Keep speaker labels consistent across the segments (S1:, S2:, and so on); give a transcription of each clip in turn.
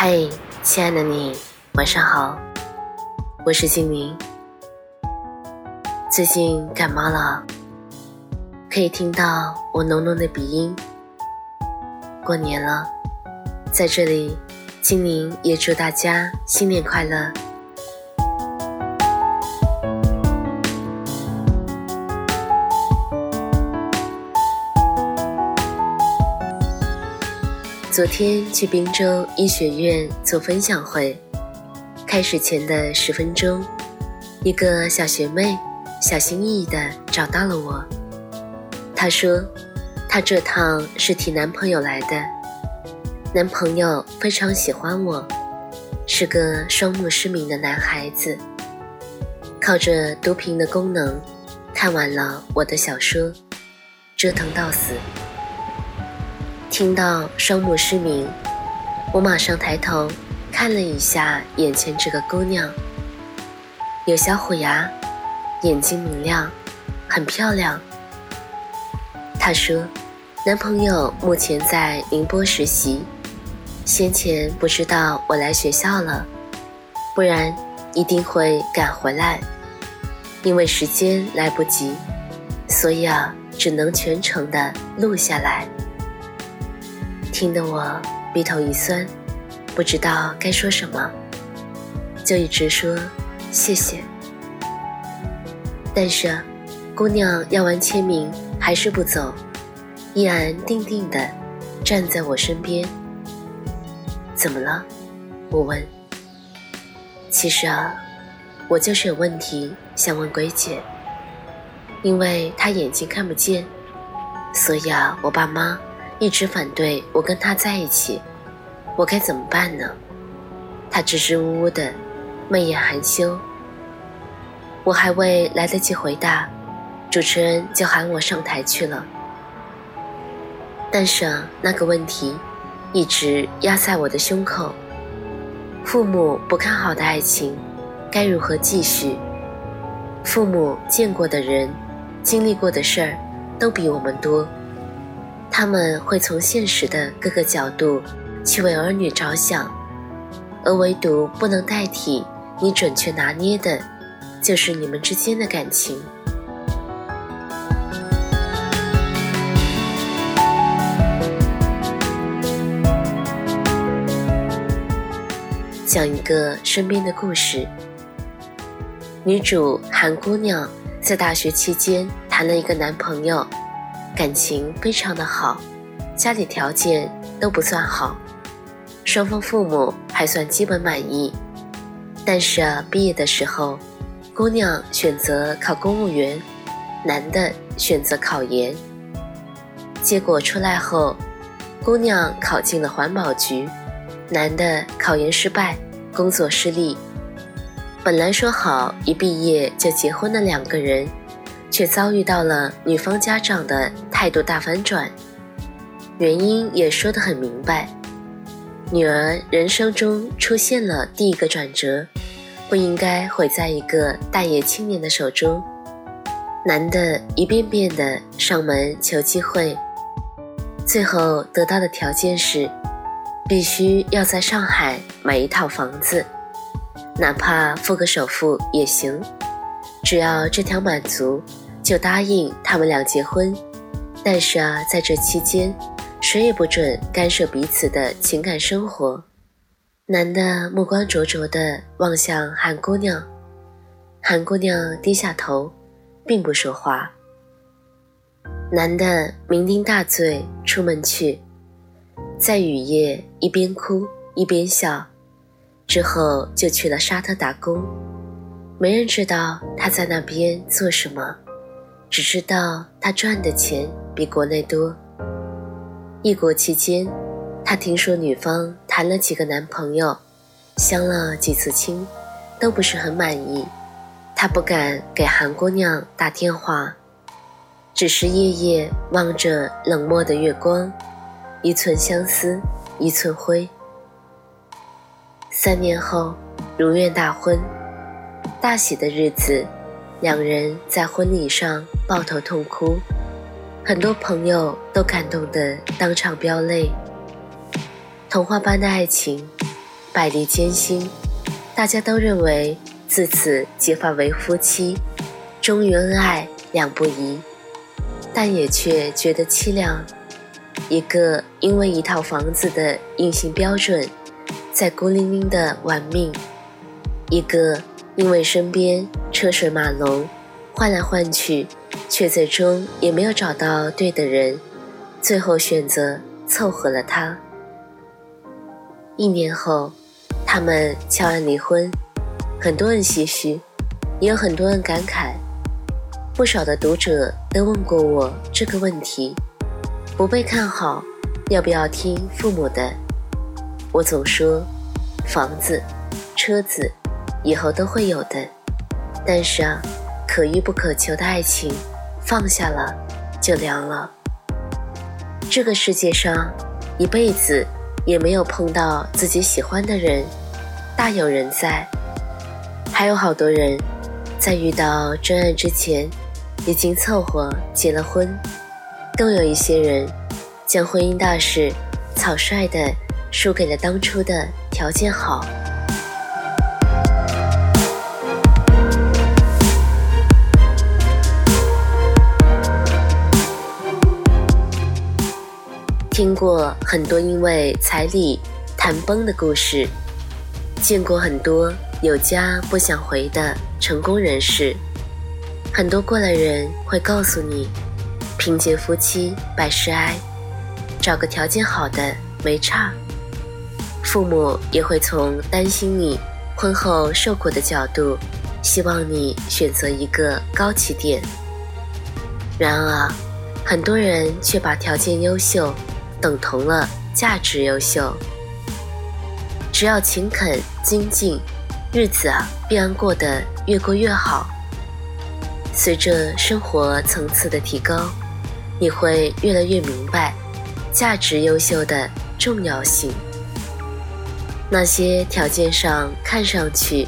S1: 嗨，亲爱的你，晚上好，我是静宁。最近感冒了，可以听到我浓浓的鼻音。过年了，在这里，静宁也祝大家新年快乐。昨天去滨州医学院做分享会，开始前的十分钟，一个小学妹小心翼翼地找到了我。她说，她这趟是替男朋友来的，男朋友非常喜欢我，是个双目失明的男孩子，靠着读屏的功能，看完了我的小说，折腾到死。听到双目失明，我马上抬头看了一下眼前这个姑娘，有小虎牙，眼睛明亮，很漂亮。她说，男朋友目前在宁波实习，先前不知道我来学校了，不然一定会赶回来，因为时间来不及，所以啊，只能全程的录下来。听得我鼻头一酸，不知道该说什么，就一直说谢谢。但是，姑娘要完签名还是不走，依然定定的站在我身边。怎么了？我问。其实啊，我就是有问题想问鬼姐，因为她眼睛看不见，所以啊，我爸妈。一直反对我跟他在一起，我该怎么办呢？他支支吾吾的，媚眼含羞。我还未来得及回答，主持人就喊我上台去了。但是啊那个问题一直压在我的胸口：父母不看好的爱情，该如何继续？父母见过的人，经历过的事儿，都比我们多。他们会从现实的各个角度去为儿女着想，而唯独不能代替你准确拿捏的，就是你们之间的感情。讲一个身边的故事：女主韩姑娘在大学期间谈了一个男朋友。感情非常的好，家里条件都不算好，双方父母还算基本满意。但是啊，毕业的时候，姑娘选择考公务员，男的选择考研。结果出来后，姑娘考进了环保局，男的考研失败，工作失利。本来说好一毕业就结婚的两个人。却遭遇到了女方家长的态度大反转，原因也说得很明白，女儿人生中出现了第一个转折，不应该毁在一个待业青年的手中。男的一遍遍的上门求机会，最后得到的条件是，必须要在上海买一套房子，哪怕付个首付也行。只要这条满足，就答应他们俩结婚。但是啊，在这期间，谁也不准干涉彼此的情感生活。男的目光灼灼地望向韩姑娘，韩姑娘低下头，并不说话。男的酩酊大醉出门去，在雨夜一边哭一边笑，之后就去了沙特打工。没人知道他在那边做什么，只知道他赚的钱比国内多。异国期间，他听说女方谈了几个男朋友，相了几次亲，都不是很满意。他不敢给韩姑娘打电话，只是夜夜望着冷漠的月光，一寸相思一寸灰。三年后，如愿大婚，大喜的日子，两人在婚礼上抱头痛哭，很多朋友都感动得当场飙泪。童话般的爱情，百历艰辛，大家都认为自此结发为夫妻，终于恩爱两不疑，但也却觉得凄凉。一个因为一套房子的硬性标准。在孤零零的玩命，一个因为身边车水马龙，换来换去，却最终也没有找到对的人，最后选择凑合了他。一年后，他们悄然离婚，很多人唏嘘，也有很多人感慨。不少的读者都问过我这个问题：不被看好，要不要听父母的？我总说，房子、车子，以后都会有的。但是啊，可遇不可求的爱情，放下了就凉了。这个世界上，一辈子也没有碰到自己喜欢的人，大有人在。还有好多人，在遇到真爱之前，已经凑合结了婚。更有一些人，将婚姻大事草率的。输给了当初的条件好。听过很多因为彩礼谈崩的故事，见过很多有家不想回的成功人士。很多过来人会告诉你，贫贱夫妻百事哀，找个条件好的没差。父母也会从担心你婚后受苦的角度，希望你选择一个高起点。然而，很多人却把条件优秀等同了价值优秀。只要勤恳精进，日子啊必然过得越过越好。随着生活层次的提高，你会越来越明白价值优秀的重要性。那些条件上看上去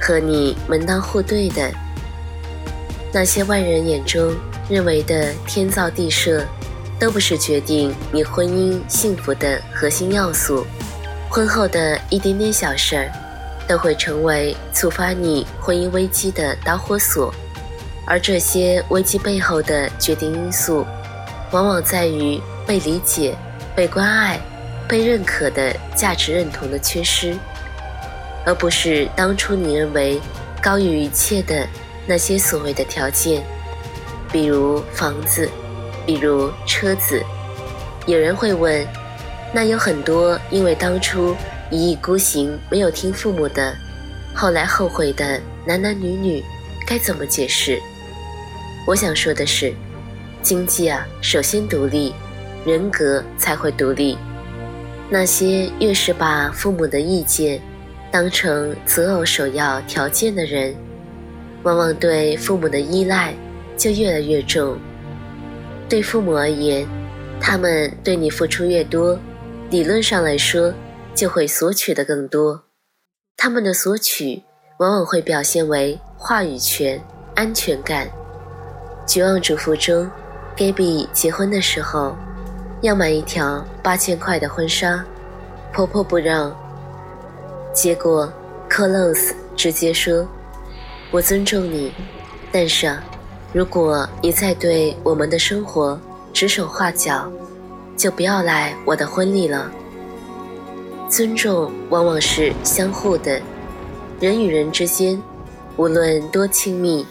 S1: 和你门当户对的，那些外人眼中认为的天造地设，都不是决定你婚姻幸福的核心要素。婚后的一点点小事儿，都会成为触发你婚姻危机的导火索。而这些危机背后的决定因素，往往在于被理解、被关爱。被认可的价值认同的缺失，而不是当初你认为高于一切的那些所谓的条件，比如房子，比如车子。有人会问，那有很多因为当初一意孤行没有听父母的，后来后悔的男男女女，该怎么解释？我想说的是，经济啊，首先独立，人格才会独立。那些越是把父母的意见当成择偶首要条件的人，往往对父母的依赖就越来越重。对父母而言，他们对你付出越多，理论上来说就会索取的更多。他们的索取往往会表现为话语权、安全感。《绝望主妇》中，Gaby 结婚的时候。要买一条八千块的婚纱，婆婆不让。结果，Close 直接说：“我尊重你，但是啊，如果你再对我们的生活指手画脚，就不要来我的婚礼了。”尊重往往是相互的，人与人之间，无论多亲密，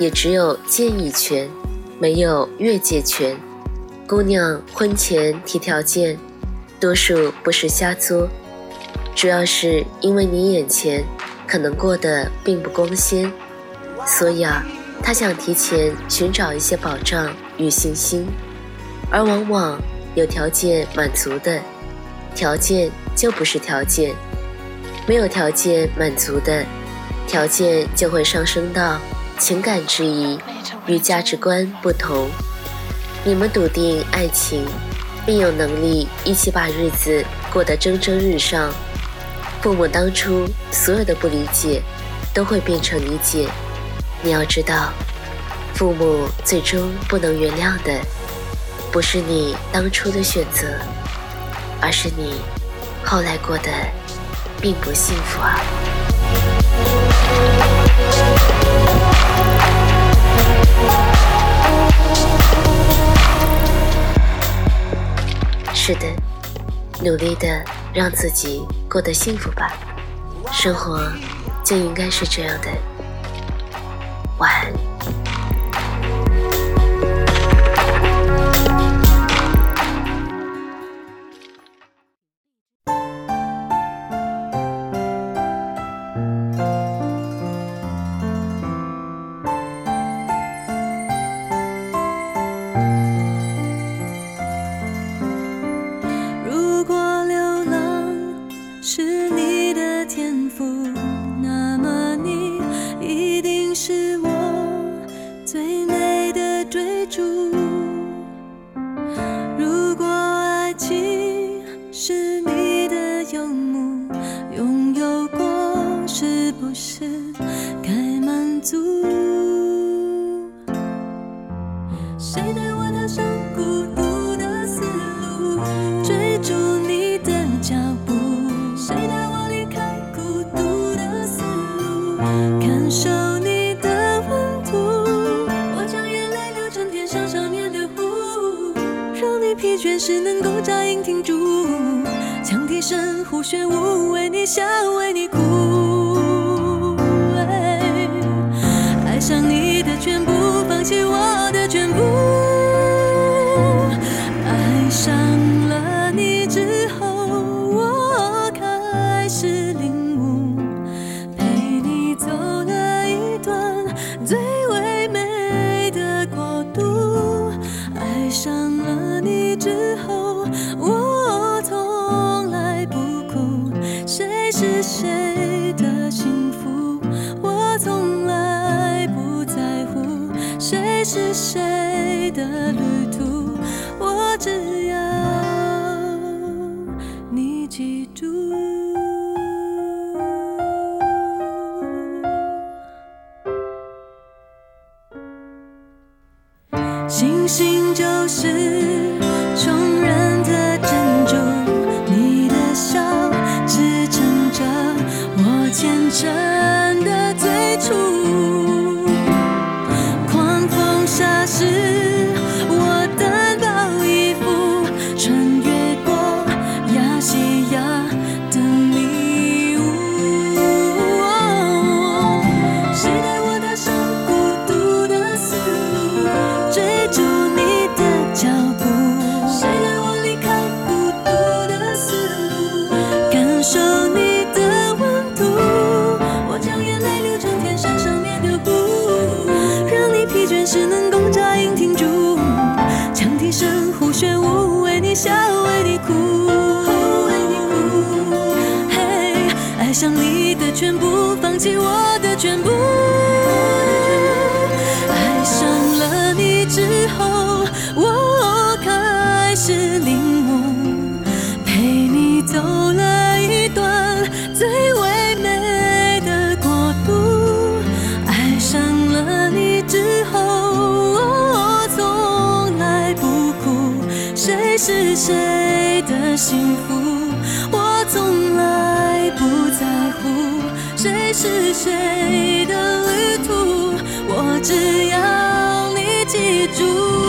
S1: 也只有建议权，没有越界权。姑娘婚前提条件，多数不是瞎作，主要是因为你眼前可能过得并不光鲜，所以啊，他想提前寻找一些保障与信心，而往往有条件满足的，条件就不是条件；没有条件满足的，条件就会上升到情感质疑与价值观不同。你们笃定爱情，并有能力一起把日子过得蒸蒸日上，父母当初所有的不理解，都会变成理解。你要知道，父母最终不能原谅的，不是你当初的选择，而是你后来过得并不幸福啊。是的，努力的让自己过得幸福吧，生活就应该是这样的。
S2: 是该满足。谁带我踏上孤独的丝路追逐你的脚步。谁带我离开孤独的丝路感受你的温度。我将眼泪流成天山上面的湖让你疲倦时能够扎营停驻羌笛声胡旋舞为你笑为你哭。起，我的全部。爱上了你之后，我开始领悟，陪你走了一段最唯美的国度。爱上了你之后，我从来不哭，谁是谁。是谁？走了一段最唯美的国度。爱上了你之后。我从来不哭谁是谁的幸福，我从来不在乎。谁是谁的旅途，我只要你记住。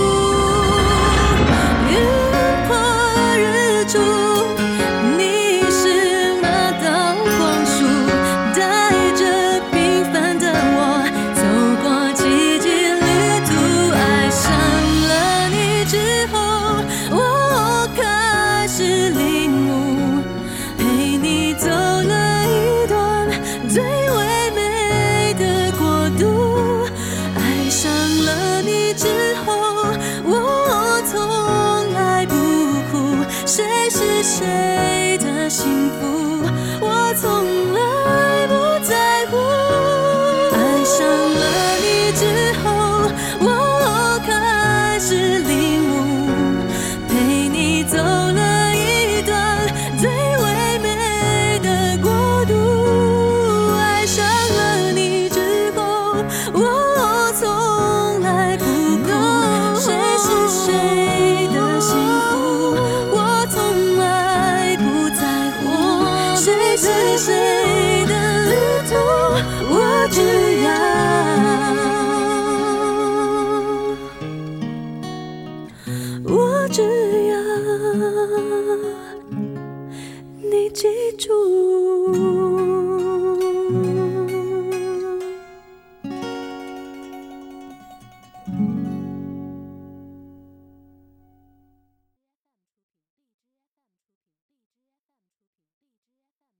S2: 只要